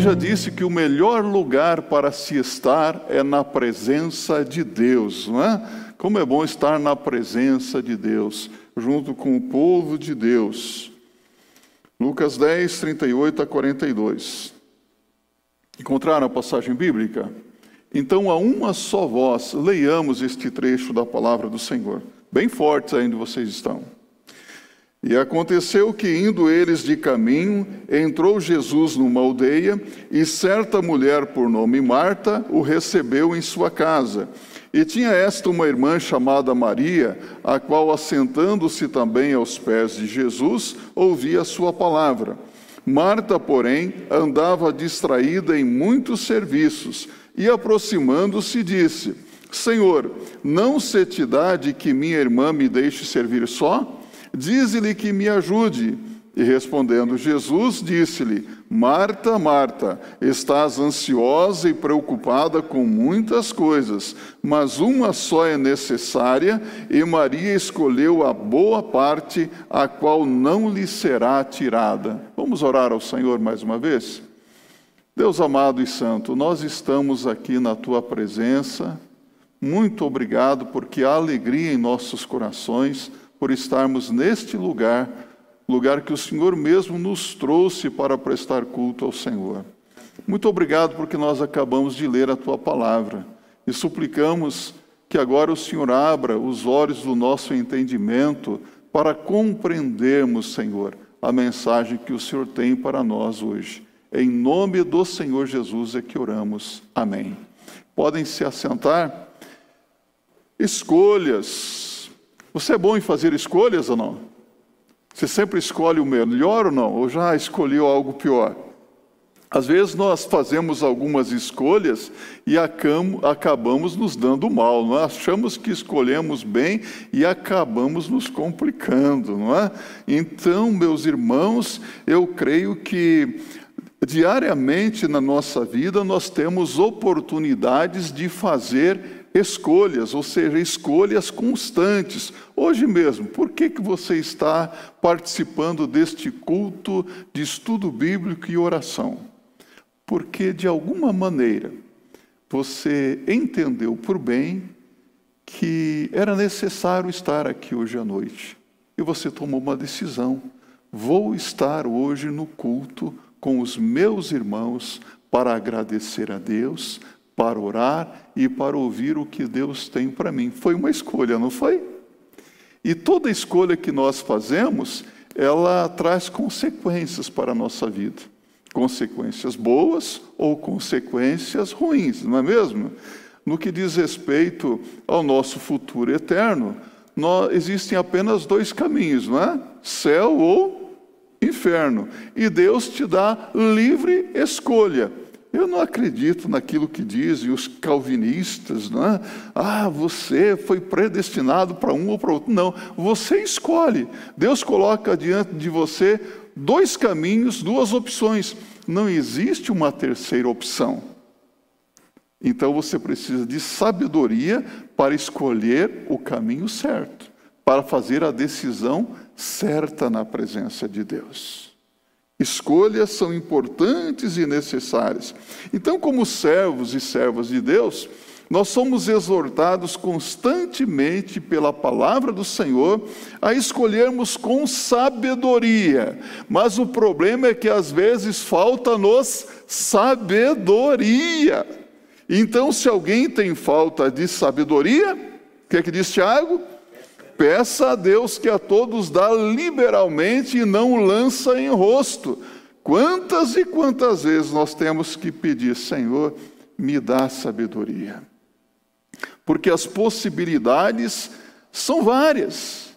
Já disse que o melhor lugar para se estar é na presença de Deus, não é? Como é bom estar na presença de Deus, junto com o povo de Deus. Lucas 10, 38 a 42. Encontraram a passagem bíblica? Então, a uma só voz, leiamos este trecho da palavra do Senhor. Bem fortes ainda vocês estão. E aconteceu que, indo eles de caminho, entrou Jesus numa aldeia, e certa mulher, por nome Marta, o recebeu em sua casa. E tinha esta uma irmã chamada Maria, a qual, assentando-se também aos pés de Jesus, ouvia a sua palavra. Marta, porém, andava distraída em muitos serviços, e aproximando-se, disse: Senhor, não se te dá de que minha irmã me deixe servir só? Dize-lhe que me ajude. E respondendo Jesus, disse-lhe: Marta, Marta, estás ansiosa e preocupada com muitas coisas, mas uma só é necessária, e Maria escolheu a boa parte, a qual não lhe será tirada. Vamos orar ao Senhor mais uma vez? Deus amado e santo, nós estamos aqui na tua presença. Muito obrigado, porque há alegria em nossos corações por estarmos neste lugar, lugar que o Senhor mesmo nos trouxe para prestar culto ao Senhor. Muito obrigado porque nós acabamos de ler a tua palavra e suplicamos que agora o Senhor abra os olhos do nosso entendimento para compreendermos, Senhor, a mensagem que o Senhor tem para nós hoje. Em nome do Senhor Jesus é que oramos. Amém. Podem se assentar. Escolhas você é bom em fazer escolhas ou não? Você sempre escolhe o melhor ou não? Ou já escolheu algo pior? Às vezes nós fazemos algumas escolhas e acabamos nos dando mal, não é? achamos que escolhemos bem e acabamos nos complicando, não é? Então, meus irmãos, eu creio que diariamente na nossa vida nós temos oportunidades de fazer escolhas, ou seja, escolhas constantes. Hoje mesmo, por que, que você está participando deste culto de estudo bíblico e oração? Porque, de alguma maneira, você entendeu por bem que era necessário estar aqui hoje à noite. E você tomou uma decisão. Vou estar hoje no culto com os meus irmãos para agradecer a Deus, para orar e para ouvir o que Deus tem para mim. Foi uma escolha, não foi? E toda escolha que nós fazemos, ela traz consequências para a nossa vida. Consequências boas ou consequências ruins, não é mesmo? No que diz respeito ao nosso futuro eterno, nós, existem apenas dois caminhos, não é? Céu ou inferno. E Deus te dá livre escolha. Eu não acredito naquilo que dizem os calvinistas, não é? Ah, você foi predestinado para um ou para outro. Não, você escolhe. Deus coloca diante de você dois caminhos, duas opções. Não existe uma terceira opção. Então você precisa de sabedoria para escolher o caminho certo, para fazer a decisão certa na presença de Deus. Escolhas são importantes e necessárias. Então, como servos e servas de Deus, nós somos exortados constantemente pela palavra do Senhor a escolhermos com sabedoria. Mas o problema é que às vezes falta-nos sabedoria. Então, se alguém tem falta de sabedoria, o que é que diz Tiago? Peça a Deus que a todos dá liberalmente e não lança em rosto. Quantas e quantas vezes nós temos que pedir, Senhor, me dá sabedoria. Porque as possibilidades são várias,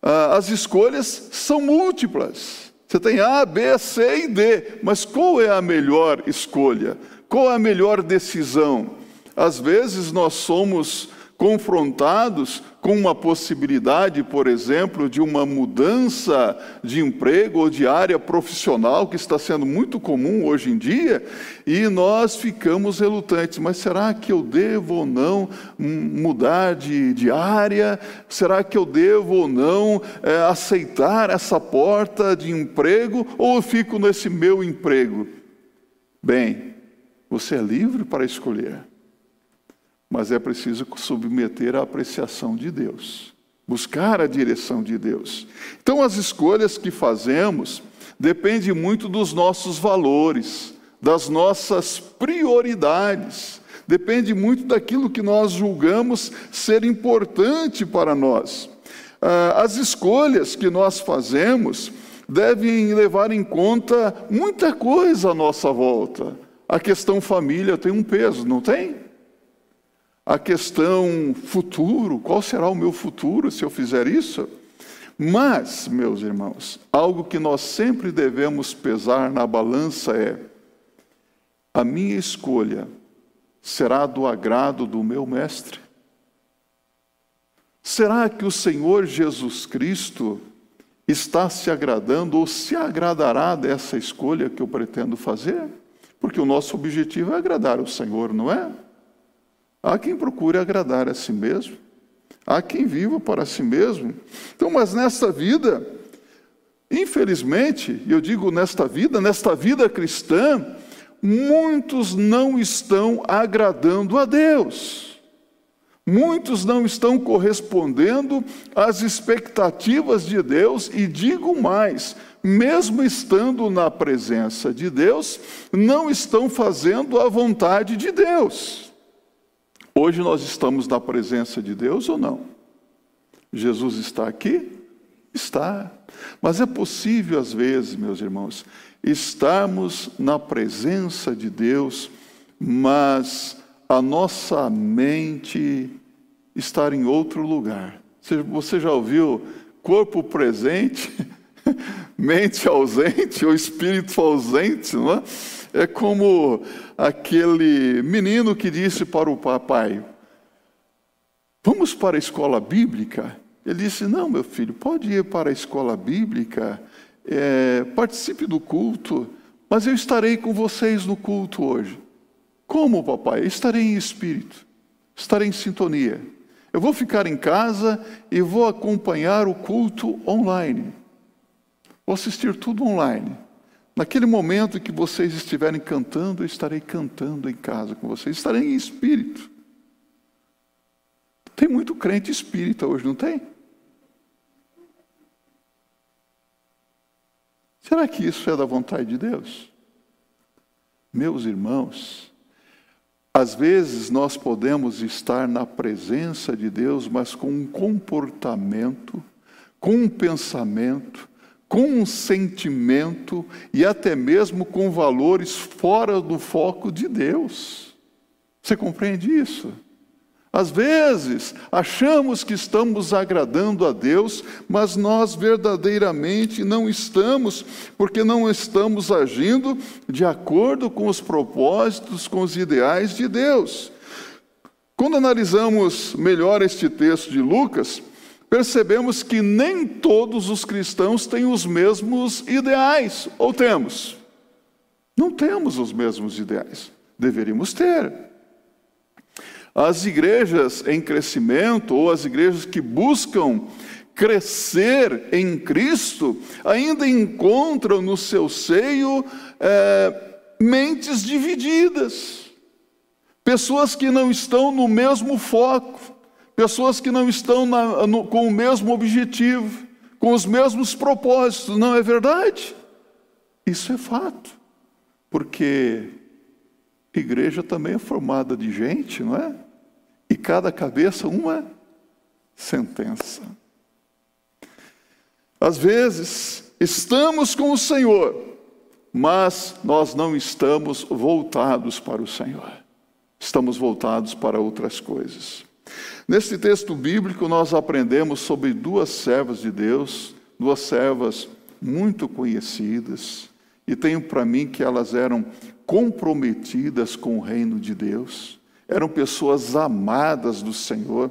ah, as escolhas são múltiplas. Você tem A, B, C e D, mas qual é a melhor escolha? Qual é a melhor decisão? Às vezes nós somos confrontados com uma possibilidade, por exemplo, de uma mudança de emprego ou de área profissional que está sendo muito comum hoje em dia, e nós ficamos relutantes. Mas será que eu devo ou não mudar de, de área? Será que eu devo ou não é, aceitar essa porta de emprego? Ou eu fico nesse meu emprego? Bem, você é livre para escolher, mas é preciso submeter à apreciação de Deus, buscar a direção de Deus. Então, as escolhas que fazemos dependem muito dos nossos valores, das nossas prioridades, depende muito daquilo que nós julgamos ser importante para nós. Ah, as escolhas que nós fazemos devem levar em conta muita coisa à nossa volta. A questão família tem um peso, não tem? A questão futuro, qual será o meu futuro se eu fizer isso? Mas, meus irmãos, algo que nós sempre devemos pesar na balança é: a minha escolha será do agrado do meu Mestre? Será que o Senhor Jesus Cristo está se agradando ou se agradará dessa escolha que eu pretendo fazer? Porque o nosso objetivo é agradar o Senhor, não é? Há quem procure agradar a si mesmo, há quem viva para si mesmo. Então, mas nesta vida, infelizmente, eu digo nesta vida, nesta vida cristã, muitos não estão agradando a Deus. Muitos não estão correspondendo às expectativas de Deus, e digo mais, mesmo estando na presença de Deus, não estão fazendo a vontade de Deus. Hoje nós estamos na presença de Deus ou não? Jesus está aqui? Está. Mas é possível, às vezes, meus irmãos, estarmos na presença de Deus, mas a nossa mente estar em outro lugar. Você já ouviu corpo presente, mente ausente ou espírito ausente, não é? É como aquele menino que disse para o papai: Vamos para a escola bíblica? Ele disse: Não, meu filho, pode ir para a escola bíblica, é, participe do culto, mas eu estarei com vocês no culto hoje. Como, papai? Estarei em espírito, estarei em sintonia. Eu vou ficar em casa e vou acompanhar o culto online. Vou assistir tudo online. Naquele momento que vocês estiverem cantando, eu estarei cantando em casa com vocês, estarei em espírito. Tem muito crente espírita hoje, não tem? Será que isso é da vontade de Deus? Meus irmãos, às vezes nós podemos estar na presença de Deus, mas com um comportamento, com um pensamento, com um sentimento e até mesmo com valores fora do foco de Deus. Você compreende isso? Às vezes, achamos que estamos agradando a Deus, mas nós verdadeiramente não estamos, porque não estamos agindo de acordo com os propósitos, com os ideais de Deus. Quando analisamos melhor este texto de Lucas, percebemos que nem todos os cristãos têm os mesmos ideais, ou temos? Não temos os mesmos ideais. Deveríamos ter. As igrejas em crescimento, ou as igrejas que buscam crescer em Cristo, ainda encontram no seu seio é, mentes divididas, pessoas que não estão no mesmo foco, pessoas que não estão na, no, com o mesmo objetivo, com os mesmos propósitos, não é verdade? Isso é fato, porque igreja também é formada de gente, não é? E cada cabeça uma sentença. Às vezes, estamos com o Senhor, mas nós não estamos voltados para o Senhor. Estamos voltados para outras coisas. Neste texto bíblico, nós aprendemos sobre duas servas de Deus, duas servas muito conhecidas, e tenho para mim que elas eram comprometidas com o reino de Deus, eram pessoas amadas do Senhor.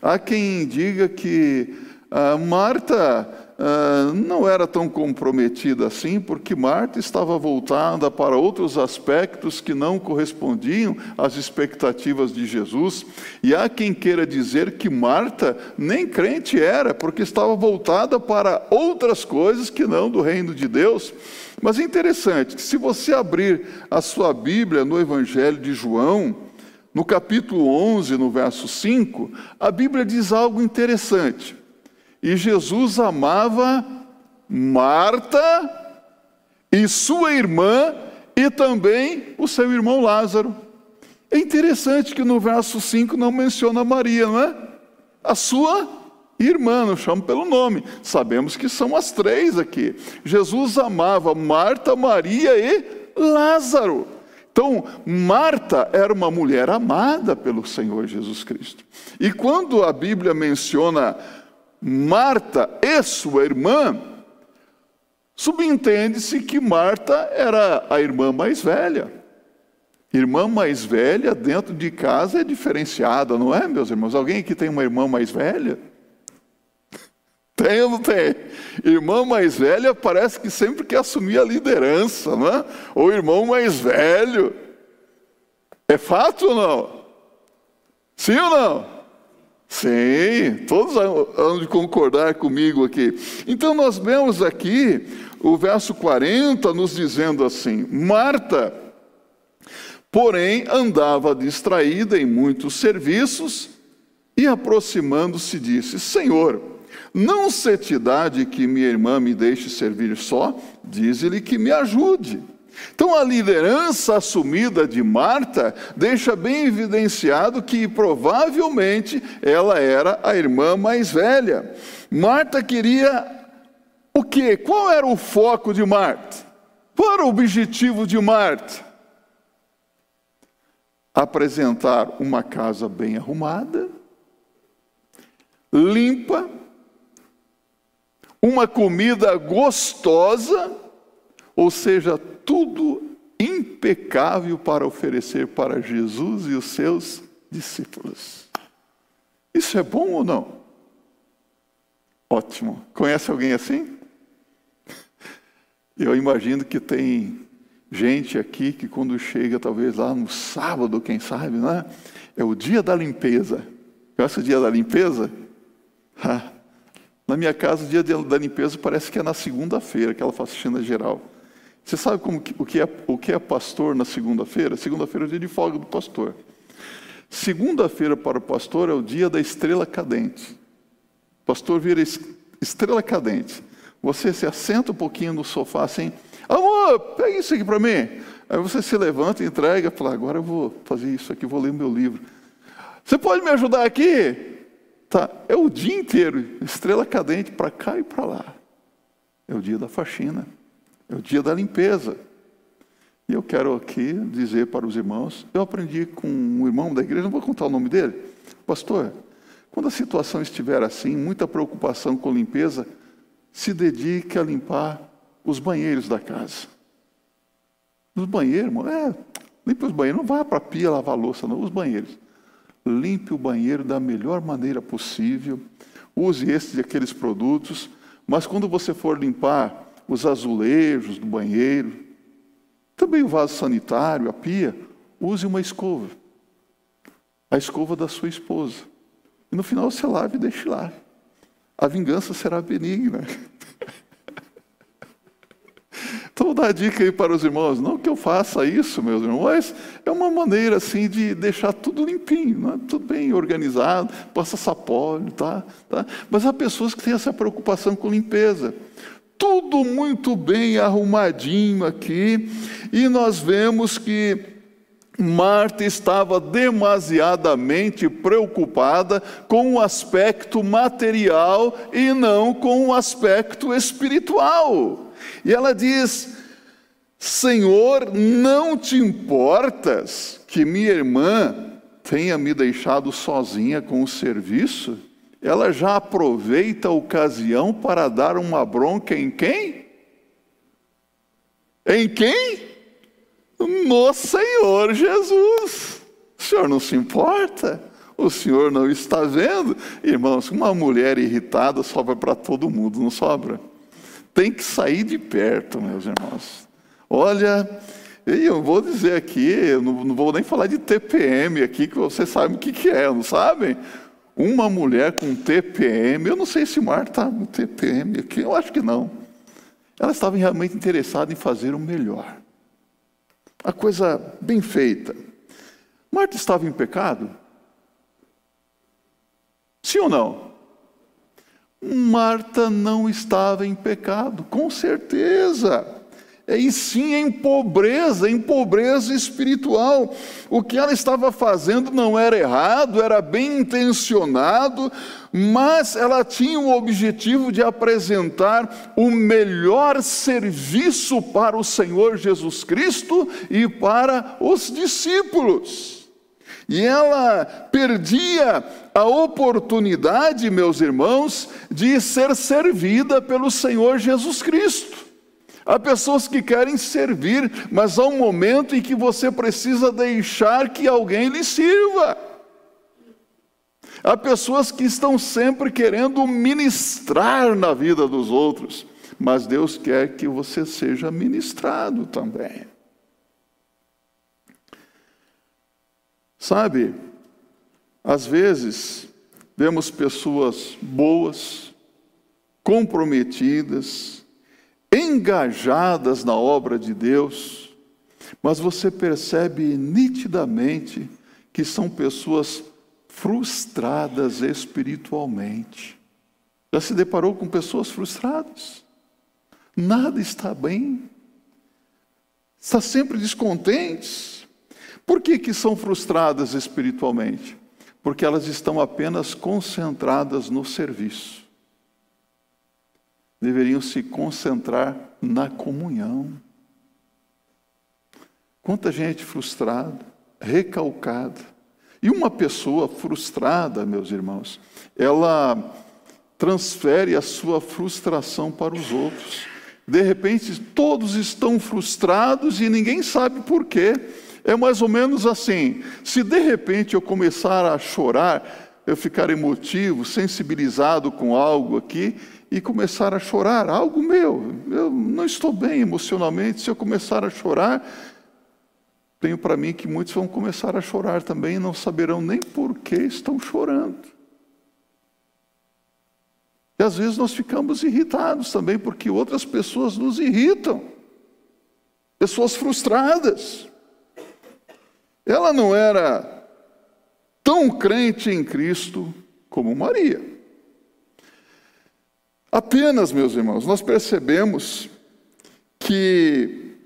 Há quem diga que ah, Marta ah, não era tão comprometida assim, porque Marta estava voltada para outros aspectos que não correspondiam às expectativas de Jesus. E há quem queira dizer que Marta nem crente era, porque estava voltada para outras coisas que não do reino de Deus. Mas é interessante que se você abrir a sua Bíblia no Evangelho de João, no capítulo 11, no verso 5, a Bíblia diz algo interessante. E Jesus amava Marta e sua irmã e também o seu irmão Lázaro. É interessante que no verso 5 não menciona Maria, não é? A sua irmã, não chama pelo nome. Sabemos que são as três aqui. Jesus amava Marta, Maria e Lázaro. Então, Marta era uma mulher amada pelo Senhor Jesus Cristo. E quando a Bíblia menciona Marta e sua irmã, subentende-se que Marta era a irmã mais velha. Irmã mais velha dentro de casa é diferenciada, não é, meus irmãos? Alguém aqui tem uma irmã mais velha? Tem ou não tem? Irmã mais velha parece que sempre quer assumir a liderança, não é? Ou irmão mais velho. É fato ou não? Sim ou não? Sim, todos hão de concordar comigo aqui. Então nós vemos aqui o verso 40 nos dizendo assim: Marta, porém, andava distraída em muitos serviços e aproximando-se disse: Senhor, não se te dá de que minha irmã me deixe servir só, diz-lhe que me ajude. Então, a liderança assumida de Marta deixa bem evidenciado que provavelmente ela era a irmã mais velha. Marta queria o quê? Qual era o foco de Marta? Qual era o objetivo de Marta? Apresentar uma casa bem arrumada, limpa, uma comida gostosa, ou seja, tudo impecável para oferecer para Jesus e os seus discípulos. Isso é bom ou não? Ótimo. Conhece alguém assim? Eu imagino que tem gente aqui que quando chega, talvez lá no sábado, quem sabe, né? É o dia da limpeza. Conhece o dia da limpeza? Na minha casa, o dia da limpeza parece que é na segunda-feira, aquela faxina geral. Você sabe como o, que é, o que é pastor na segunda-feira? Segunda-feira é o dia de folga do pastor. Segunda-feira para o pastor é o dia da estrela cadente. O pastor vira estrela cadente. Você se assenta um pouquinho no sofá assim, amor, pega isso aqui para mim. Aí você se levanta, entrega, fala, agora eu vou fazer isso aqui, vou ler meu livro. Você pode me ajudar aqui? Tá, é o dia inteiro, estrela cadente para cá e para lá. É o dia da faxina, é o dia da limpeza. E eu quero aqui dizer para os irmãos, eu aprendi com um irmão da igreja, não vou contar o nome dele, pastor, quando a situação estiver assim, muita preocupação com limpeza, se dedique a limpar os banheiros da casa. Os banheiros, irmão, é, limpe os banheiros, não vá para a pia lavar louça, não, os banheiros limpe o banheiro da melhor maneira possível, use esses e aqueles produtos, mas quando você for limpar os azulejos do banheiro, também o vaso sanitário, a pia, use uma escova. A escova da sua esposa. E no final você lave e deixe lá. A vingança será benigna. Então, dar a dica aí para os irmãos, não que eu faça isso, meus irmãos, mas é uma maneira assim de deixar tudo limpinho, né? tudo bem organizado, passa sapólio, tá? tá? Mas há pessoas que têm essa preocupação com limpeza. Tudo muito bem arrumadinho aqui, e nós vemos que Marta estava demasiadamente preocupada com o aspecto material e não com o aspecto espiritual. E ela diz: Senhor, não te importas que minha irmã tenha me deixado sozinha com o serviço? Ela já aproveita a ocasião para dar uma bronca em quem? Em quem? No Senhor Jesus. O Senhor não se importa? O Senhor não está vendo? Irmãos, uma mulher irritada sobra para todo mundo, não sobra? tem que sair de perto, meus irmãos. Olha, eu vou dizer aqui, eu não, vou nem falar de TPM aqui, que vocês sabem o que, que é, não sabem? Uma mulher com TPM, eu não sei se Marta está com TPM aqui, eu acho que não. ela estava realmente interessada em fazer o melhor. A coisa bem feita. Marta estava em pecado? Sim ou não? Marta não estava em pecado, com certeza e sim em pobreza, em pobreza espiritual. O que ela estava fazendo não era errado, era bem intencionado, mas ela tinha o objetivo de apresentar o melhor serviço para o Senhor Jesus Cristo e para os discípulos. E ela perdia a oportunidade, meus irmãos, de ser servida pelo Senhor Jesus Cristo. Há pessoas que querem servir, mas há um momento em que você precisa deixar que alguém lhe sirva. Há pessoas que estão sempre querendo ministrar na vida dos outros, mas Deus quer que você seja ministrado também. Sabe, às vezes vemos pessoas boas, comprometidas, engajadas na obra de Deus, mas você percebe nitidamente que são pessoas frustradas espiritualmente. Já se deparou com pessoas frustradas? Nada está bem. Está sempre descontentes. Por que, que são frustradas espiritualmente? Porque elas estão apenas concentradas no serviço deveriam se concentrar na comunhão. Quanta gente frustrada, recalcada. E uma pessoa frustrada, meus irmãos, ela transfere a sua frustração para os outros. De repente, todos estão frustrados e ninguém sabe por quê. É mais ou menos assim: se de repente eu começar a chorar, eu ficar emotivo, sensibilizado com algo aqui, e começar a chorar, algo meu, eu não estou bem emocionalmente, se eu começar a chorar, tenho para mim que muitos vão começar a chorar também e não saberão nem por que estão chorando. E às vezes nós ficamos irritados também porque outras pessoas nos irritam. Pessoas frustradas. Ela não era tão crente em Cristo como Maria. Apenas, meus irmãos, nós percebemos que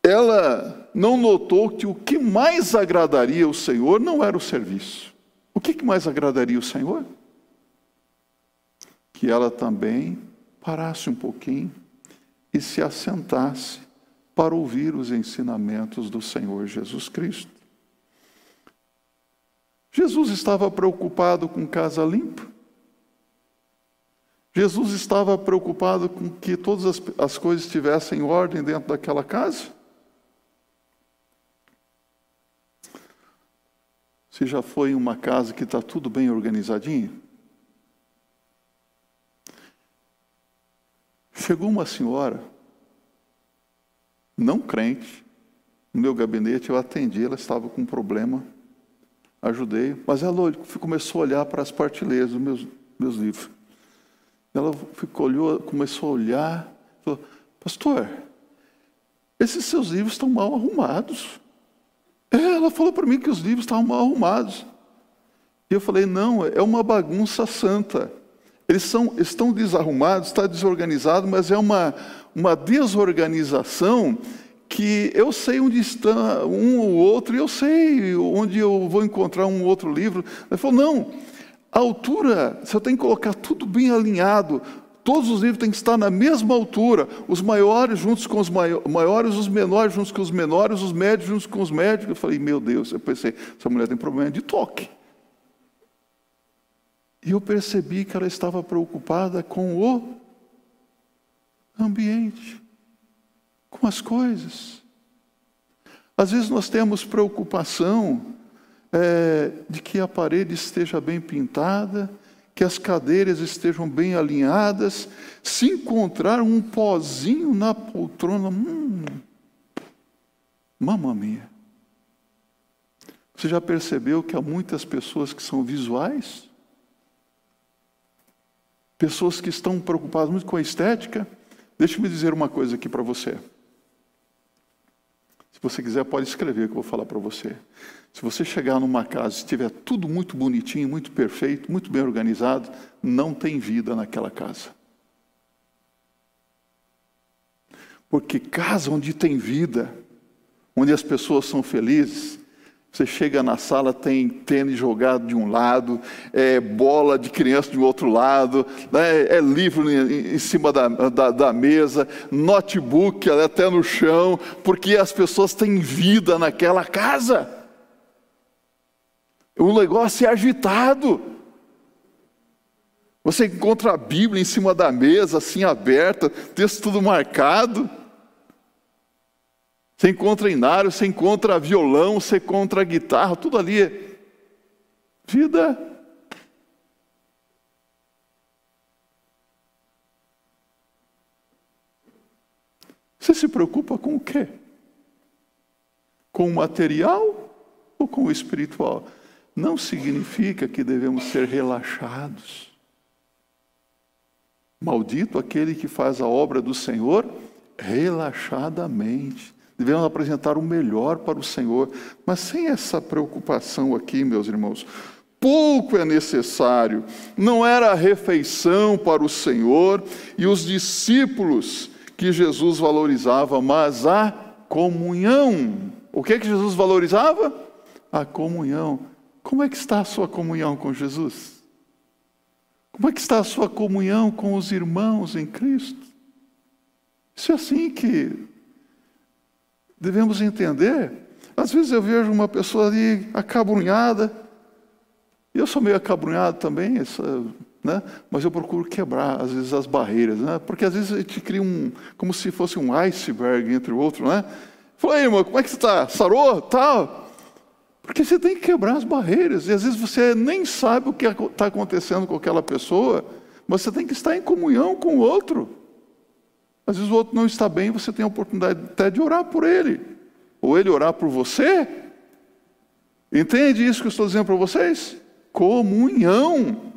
ela não notou que o que mais agradaria o Senhor não era o serviço. O que mais agradaria o Senhor? Que ela também parasse um pouquinho e se assentasse para ouvir os ensinamentos do Senhor Jesus Cristo. Jesus estava preocupado com casa limpa? Jesus estava preocupado com que todas as, as coisas estivessem em ordem dentro daquela casa? Você já foi em uma casa que está tudo bem organizadinho? Chegou uma senhora, não crente, no meu gabinete, eu atendi, ela estava com um problema, ajudei, mas ela começou a olhar para as partilheiras dos meus, meus livros. Ela ficou, olhou, começou a olhar, falou, pastor, esses seus livros estão mal arrumados. É, ela falou para mim que os livros estavam mal arrumados. E eu falei, não, é uma bagunça santa. Eles são, estão desarrumados, está desorganizado, mas é uma, uma desorganização que eu sei onde está um ou outro, e eu sei onde eu vou encontrar um outro livro. Ele falou, não, a altura, você tem que colocar tudo bem alinhado. Todos os livros têm que estar na mesma altura. Os maiores juntos com os maiores, os menores juntos com os menores, os médios juntos com os médicos. Eu falei, meu Deus, eu pensei, essa mulher tem problema de toque. E eu percebi que ela estava preocupada com o ambiente, com as coisas. Às vezes nós temos preocupação é, de que a parede esteja bem pintada, que as cadeiras estejam bem alinhadas. Se encontrar um pozinho na poltrona, hum, mamma mia. Você já percebeu que há muitas pessoas que são visuais? Pessoas que estão preocupadas muito com a estética, Deixe-me dizer uma coisa aqui para você. Se você quiser, pode escrever que eu vou falar para você. Se você chegar numa casa e estiver tudo muito bonitinho, muito perfeito, muito bem organizado, não tem vida naquela casa. Porque casa onde tem vida, onde as pessoas são felizes, você chega na sala, tem tênis jogado de um lado, é bola de criança de outro lado, né, é livro em, cima da, da, da, mesa, notebook até no chão, porque as pessoas têm vida naquela casa. O negócio é agitado. Você encontra a Bíblia em cima da mesa, assim aberta, texto tudo marcado. Você encontra inário, você encontra violão, você encontra guitarra, tudo ali é vida. Você se preocupa com o quê? Com o material ou com o espiritual? Não significa que devemos ser relaxados. Maldito aquele que faz a obra do Senhor relaxadamente devemos apresentar o melhor para o Senhor, mas sem essa preocupação aqui, meus irmãos. Pouco é necessário, não era a refeição para o Senhor e os discípulos que Jesus valorizava, mas a comunhão. O que é que Jesus valorizava? A comunhão. Como é que está a sua comunhão com Jesus? Como é que está a sua comunhão com os irmãos em Cristo? Isso é assim que devemos entender. Às vezes eu vejo uma pessoa ali acabrunhada, e eu sou meio acabrunhado também, essa, né? mas eu procuro quebrar, às vezes, as barreiras, né? porque às vezes a gente cria um, como se fosse um iceberg entre o outro, né? Falei, irmão, como é que você está? Sarou? Tal? Porque você tem que quebrar as barreiras, e às vezes você nem sabe o que está acontecendo com aquela pessoa, mas você tem que estar em comunhão com o outro. Às vezes o outro não está bem, você tem a oportunidade até de orar por ele, ou ele orar por você. Entende isso que eu estou dizendo para vocês? Comunhão.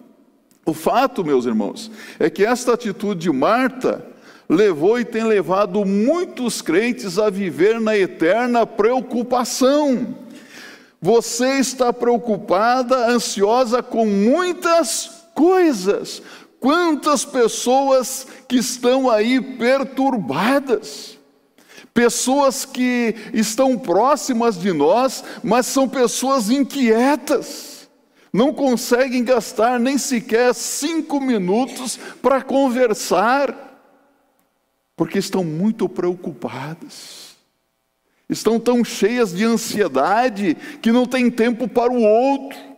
O fato, meus irmãos, é que esta atitude de Marta levou e tem levado muitos crentes a viver na eterna preocupação. Você está preocupada, ansiosa com muitas coisas. Quantas pessoas que estão aí perturbadas, pessoas que estão próximas de nós, mas são pessoas inquietas, não conseguem gastar nem sequer cinco minutos para conversar, porque estão muito preocupadas, estão tão cheias de ansiedade que não tem tempo para o outro.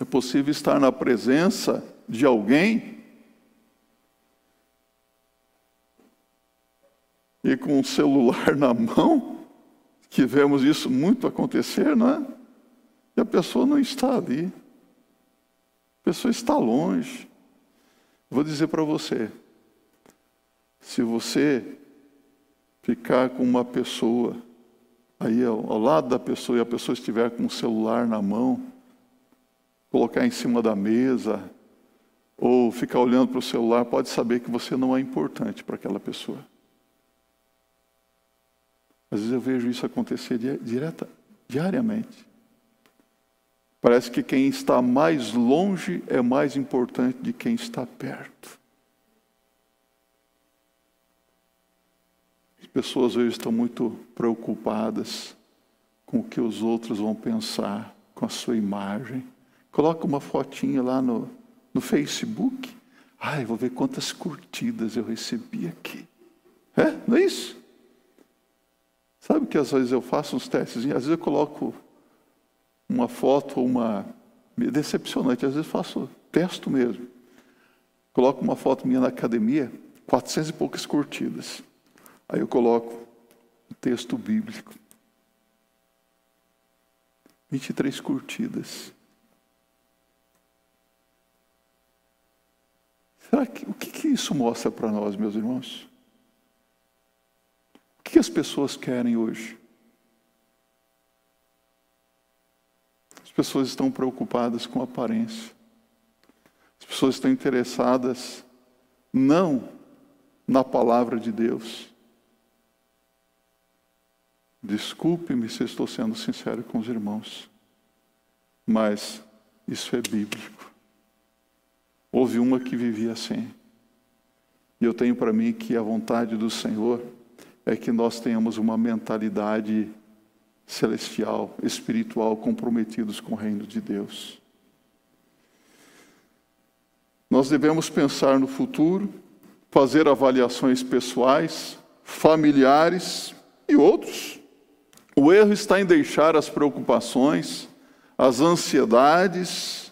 É possível estar na presença de alguém e com o celular na mão, que vemos isso muito acontecer, não é? E a pessoa não está ali. A pessoa está longe. Vou dizer para você: se você ficar com uma pessoa, aí ao, ao lado da pessoa e a pessoa estiver com o celular na mão, colocar em cima da mesa, ou ficar olhando para o celular, pode saber que você não é importante para aquela pessoa. Às vezes eu vejo isso acontecer direta, diariamente. Parece que quem está mais longe é mais importante de quem está perto. As pessoas hoje estão muito preocupadas com o que os outros vão pensar, com a sua imagem coloca uma fotinha lá no, no Facebook. Ai, vou ver quantas curtidas eu recebi aqui. É? Não é isso? Sabe que às vezes eu faço uns testes, às vezes eu coloco uma foto, uma. Decepcionante, às vezes faço testo mesmo. Coloco uma foto minha na academia, 400 e poucas curtidas. Aí eu coloco um texto bíblico. 23 curtidas. Será que, o que, que isso mostra para nós, meus irmãos? O que as pessoas querem hoje? As pessoas estão preocupadas com aparência. pessoas estão interessadas não na palavra de Deus. Desculpe-me se estou sendo sincero com os irmãos, mas isso é bíblico. Houve uma que vivia assim. E eu tenho para mim que a vontade do Senhor é que nós tenhamos uma mentalidade celestial, espiritual, comprometidos com o reino de Deus. Nós devemos pensar no futuro, fazer avaliações pessoais, familiares e outros. O erro está em deixar as preocupações, as ansiedades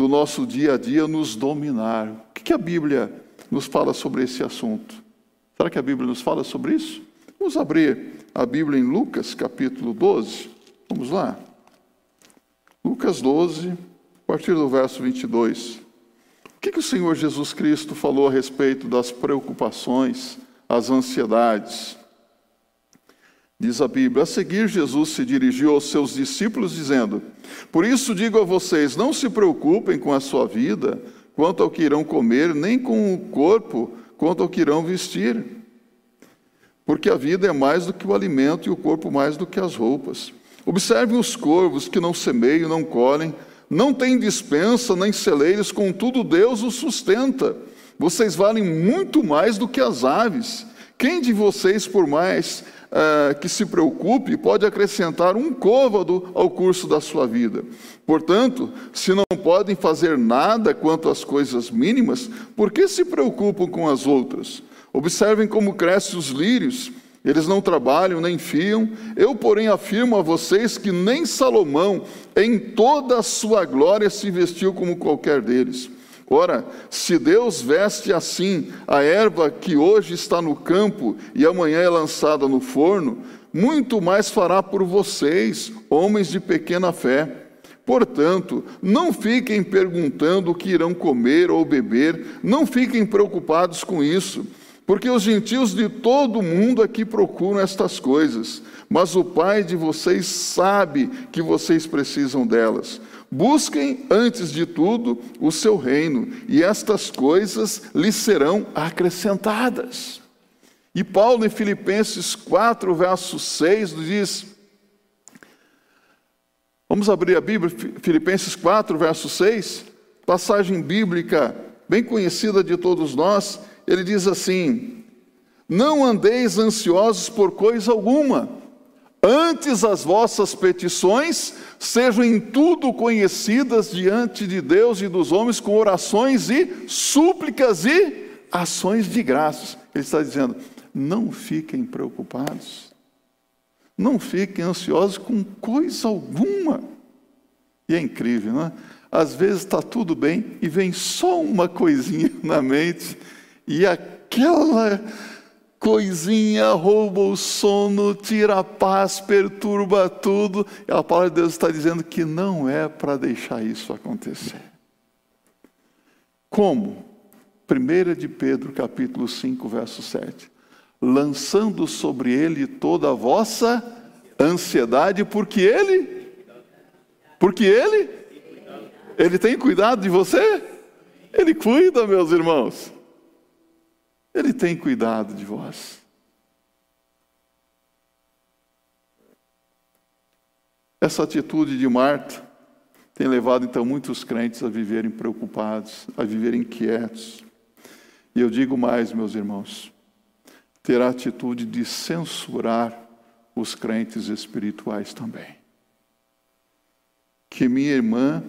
do nosso dia a dia nos dominar. O que a Bíblia nos fala sobre esse assunto? Será que a Bíblia nos fala sobre isso? Vamos abrir a Bíblia em Lucas, capítulo 12. Vamos lá. Lucas 12, a partir do verso 22. O que, que o Senhor Jesus Cristo falou a respeito das preocupações, as ansiedades? Diz a Bíblia: a seguir, Jesus se dirigiu aos seus discípulos, dizendo: Por isso digo a vocês, não se preocupem com a sua vida, quanto ao que irão comer, nem com o corpo, quanto ao que irão vestir. Porque a vida é mais do que o alimento e o corpo mais do que as roupas. Observem os corvos que não semeiam, não colhem, não tem dispensa nem celeiros, contudo Deus os sustenta. Vocês valem muito mais do que as aves. Quem de vocês, por mais uh, que se preocupe, pode acrescentar um côvado ao curso da sua vida? Portanto, se não podem fazer nada quanto às coisas mínimas, por que se preocupam com as outras? Observem como crescem os lírios. Eles não trabalham nem fiam. Eu, porém, afirmo a vocês que nem Salomão, em toda a sua glória, se vestiu como qualquer deles. Ora, se Deus veste assim a erva que hoje está no campo e amanhã é lançada no forno, muito mais fará por vocês, homens de pequena fé. Portanto, não fiquem perguntando o que irão comer ou beber, não fiquem preocupados com isso porque os gentios de todo o mundo aqui procuram estas coisas, mas o Pai de vocês sabe que vocês precisam delas. Busquem, antes de tudo, o seu reino, e estas coisas lhes serão acrescentadas. E Paulo, em Filipenses 4, verso 6, diz: Vamos abrir a Bíblia, Filipenses 4, verso 6, passagem bíblica bem conhecida de todos nós ele diz assim: Não andeis ansiosos por coisa alguma, antes as vossas petições sejam em tudo conhecidas diante de Deus e dos homens com orações e súplicas e ações de graças. Ele está dizendo: não fiquem preocupados, não fiquem ansiosos com coisa alguma. E é incrível, não é? Às vezes está tudo bem e vem só uma coisinha na mente e aquela coisinha rouba o sono, tira a paz, perturba tudo. E a palavra de Deus está dizendo que não é para deixar isso acontecer. Como? 1 de Pedro, capítulo 5, verso 7. Lançando sobre ele toda a vossa ansiedade, porque ele porque ele ele tem cuidado de você? Ele cuida, meus irmãos. Ele tem cuidado de vós. Essa atitude de Marta tem levado então muitos crentes a viverem preocupados, a viverem quietos. E eu digo mais, meus irmãos, ter a atitude de censurar os crentes espirituais também. Que minha irmã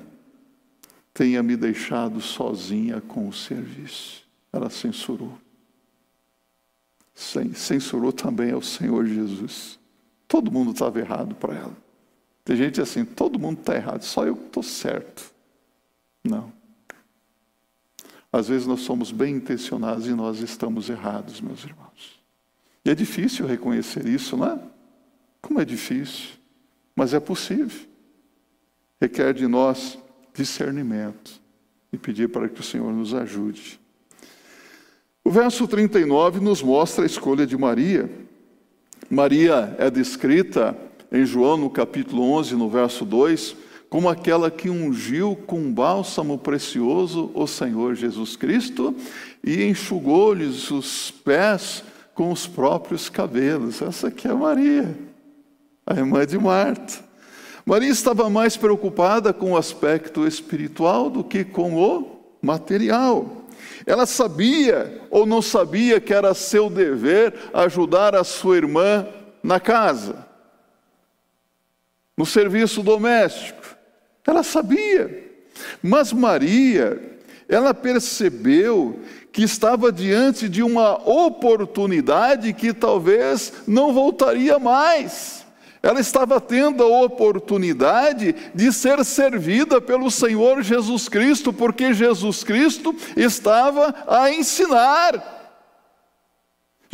tenha me deixado sozinha com o serviço. Ela censurou censurou também ao Senhor Jesus. Todo mundo estava errado para ela. Tem gente assim, todo mundo está errado, só eu estou certo. Não. Às vezes nós somos bem intencionados e nós estamos errados, meus irmãos. E é difícil reconhecer isso, não é? Como é difícil, mas é possível. Requer de nós discernimento e pedir para que o Senhor nos ajude. O verso 39 nos mostra a escolha de Maria. Maria é descrita em João, no capítulo 11, no verso 2, como aquela que ungiu com bálsamo precioso o Senhor Jesus Cristo e enxugou-lhes os pés com os próprios cabelos. Essa aqui é Maria, a irmã de Marta. Maria estava mais preocupada com o aspecto espiritual do que com o material. Ela sabia ou não sabia que era seu dever ajudar a sua irmã na casa, no serviço doméstico. Ela sabia. Mas Maria, ela percebeu que estava diante de uma oportunidade que talvez não voltaria mais. Ela estava tendo a oportunidade de ser servida pelo Senhor Jesus Cristo, porque Jesus Cristo estava a ensinar.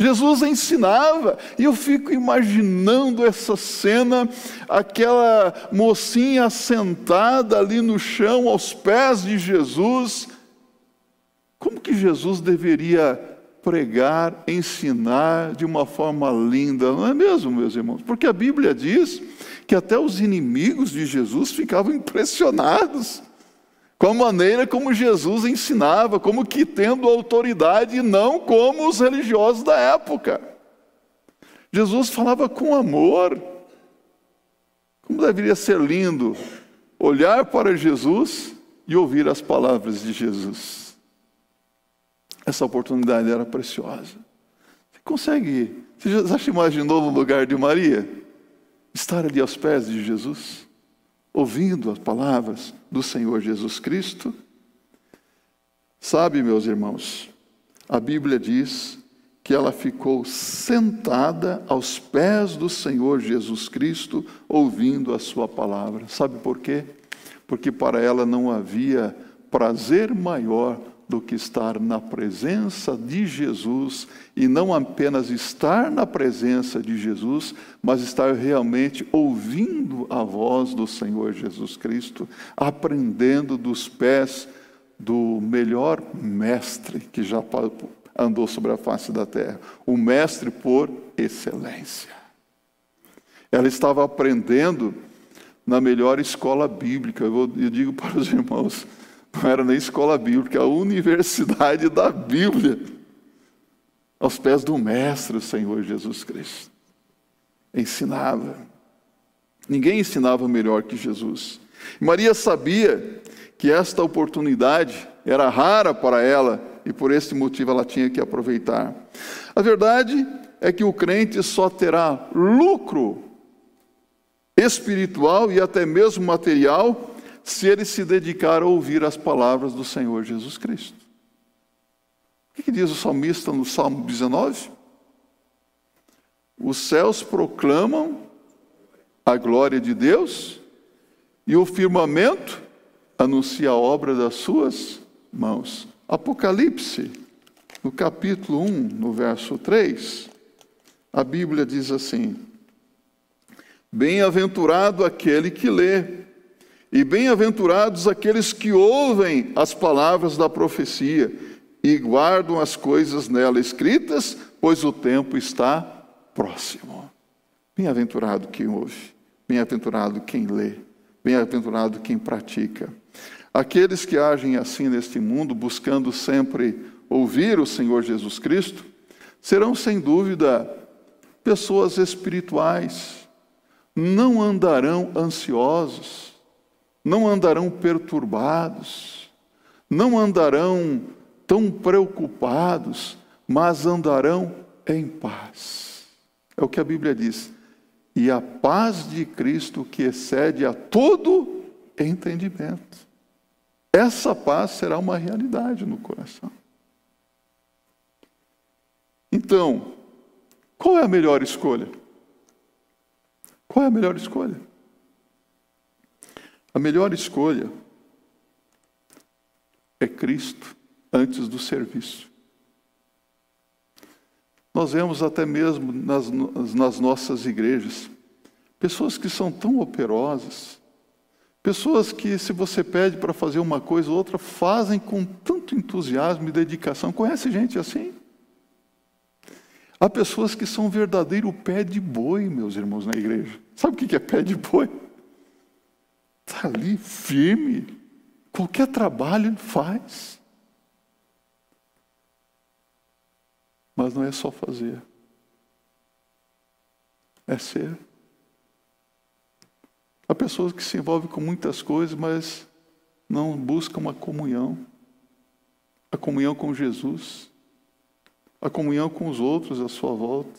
Jesus ensinava, e eu fico imaginando essa cena, aquela mocinha sentada ali no chão, aos pés de Jesus. Como que Jesus deveria pregar, ensinar de uma forma linda, não é mesmo, meus irmãos? Porque a Bíblia diz que até os inimigos de Jesus ficavam impressionados com a maneira como Jesus ensinava, como que tendo autoridade e não como os religiosos da época. Jesus falava com amor. Como deveria ser lindo olhar para Jesus e ouvir as palavras de Jesus. Essa oportunidade era preciosa. Você consegue, você já se imaginou no lugar de Maria? Estar ali aos pés de Jesus? ouvindo as palavras do Senhor Jesus Cristo? Sabe, meus irmãos, a Bíblia diz que ela ficou sentada aos pés do Senhor Jesus Cristo, ouvindo a Sua palavra. Sabe por quê? Porque para ela não havia prazer maior do que estar na presença de Jesus e não apenas estar na presença de Jesus, mas estar realmente ouvindo a voz do Senhor Jesus Cristo, aprendendo dos pés do melhor mestre que já andou sobre a face da terra, o mestre por excelência. Ela estava aprendendo na melhor escola bíblica. Eu, digo para os irmãos, não era nem escola bíblica, a universidade da Bíblia, aos pés do Mestre, o Senhor Jesus Cristo. Ensinava. Ninguém ensinava melhor que Jesus. Maria sabia que esta oportunidade era rara para ela e por esse motivo ela tinha que aproveitar. A verdade é que o crente só terá lucro espiritual e até mesmo material se ele se dedicar a ouvir as palavras do Senhor Jesus Cristo. O que diz o salmista no Salmo 19? Os céus proclamam a glória de Deus e o firmamento anuncia a obra das suas mãos. Apocalipse, no capítulo 1, no verso 3, a Bíblia diz assim: Bem-aventurado aquele que lê e bem-aventurados aqueles que ouvem as palavras da profecia e guardam as coisas nela escritas, pois o tempo está próximo. Bem-aventurado quem ouve, bem-aventurado quem lê, bem-aventurado quem pratica. Aqueles que agem assim neste mundo, buscando sempre ouvir o Senhor Jesus Cristo, serão sem dúvida pessoas espirituais, não andarão ansiosos, não andarão perturbados, não andarão tão preocupados, mas andarão em paz. É o que a Bíblia diz. E a paz de Cristo que excede a todo entendimento. Essa paz será uma realidade no coração. Então, qual é a melhor escolha? Qual é a melhor escolha? A melhor escolha é Cristo antes do serviço. Nós vemos até mesmo nas, nas nossas igrejas pessoas que são tão operosas, pessoas que, se você pede para fazer uma coisa ou outra, fazem com tanto entusiasmo e dedicação. Conhece gente assim? Há pessoas que são verdadeiro pé de boi, meus irmãos, na igreja. Sabe o que é pé de boi? Está ali firme, qualquer trabalho faz. Mas não é só fazer, é ser. Há pessoas que se envolvem com muitas coisas, mas não buscam uma comunhão a comunhão com Jesus, a comunhão com os outros à sua volta.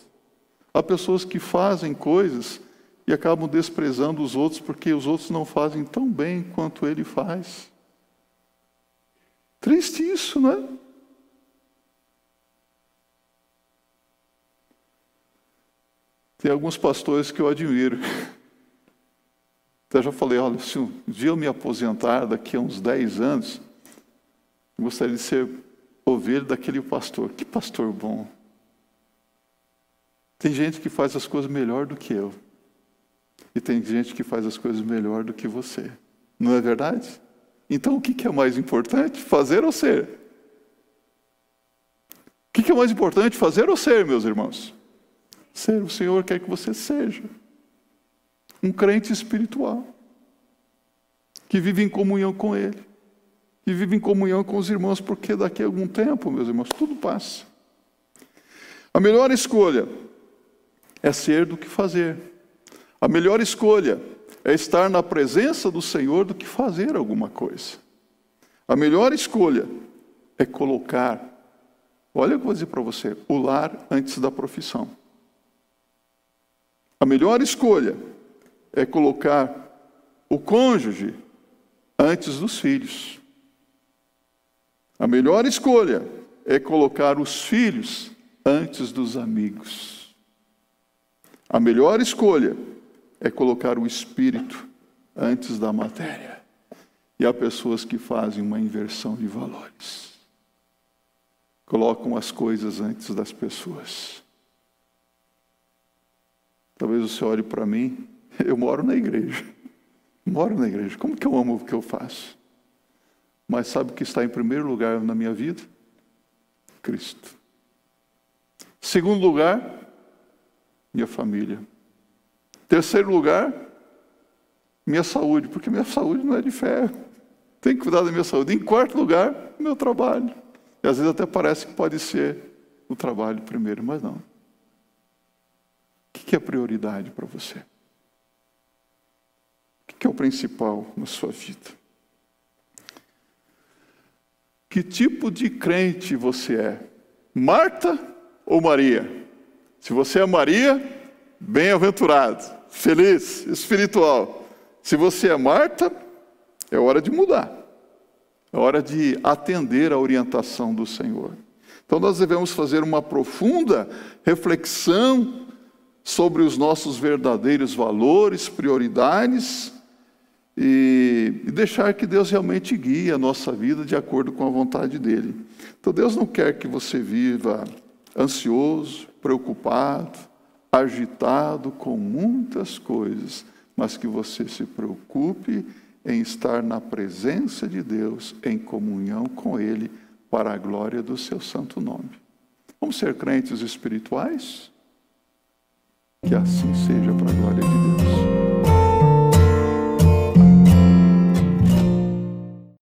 Há pessoas que fazem coisas e acabam desprezando os outros porque os outros não fazem tão bem quanto ele faz. Triste isso, não é? Tem alguns pastores que eu admiro. Até já falei, olha, se um dia eu me aposentar daqui a uns 10 anos, eu gostaria de ser ovelha daquele pastor. Que pastor bom. Tem gente que faz as coisas melhor do que eu. E tem gente que faz as coisas melhor do que você. Não é verdade? Então o que é mais importante? Fazer ou ser? O que é mais importante? Fazer ou ser, meus irmãos? Ser. O Senhor quer que você seja um crente espiritual que vive em comunhão com Ele que vive em comunhão com os irmãos, porque daqui a algum tempo, meus irmãos, tudo passa. A melhor escolha é ser do que fazer. A melhor escolha é estar na presença do Senhor do que fazer alguma coisa. A melhor escolha é colocar, olha o que eu vou dizer para você, o lar antes da profissão. A melhor escolha é colocar o cônjuge antes dos filhos. A melhor escolha é colocar os filhos antes dos amigos. A melhor escolha é colocar o espírito antes da matéria. E há pessoas que fazem uma inversão de valores. Colocam as coisas antes das pessoas. Talvez você olhe para mim, eu moro na igreja. Moro na igreja. Como que eu amo o que eu faço? Mas sabe o que está em primeiro lugar na minha vida? Cristo. Segundo lugar, minha família. Terceiro lugar, minha saúde, porque minha saúde não é de ferro. Tem que cuidar da minha saúde. Em quarto lugar, meu trabalho. E às vezes até parece que pode ser o trabalho primeiro, mas não. O que é prioridade para você? O que é o principal na sua vida? Que tipo de crente você é? Marta ou Maria? Se você é Maria, bem-aventurado, feliz, espiritual. Se você é Marta, é hora de mudar. É hora de atender à orientação do Senhor. Então nós devemos fazer uma profunda reflexão sobre os nossos verdadeiros valores, prioridades e, e deixar que Deus realmente guie a nossa vida de acordo com a vontade dEle. Então Deus não quer que você viva ansioso, preocupado, agitado com muitas coisas, mas que você se preocupe em estar na presença de Deus, em comunhão com Ele, para a glória do seu santo nome. Vamos ser crentes espirituais? Que assim seja para a glória de Deus.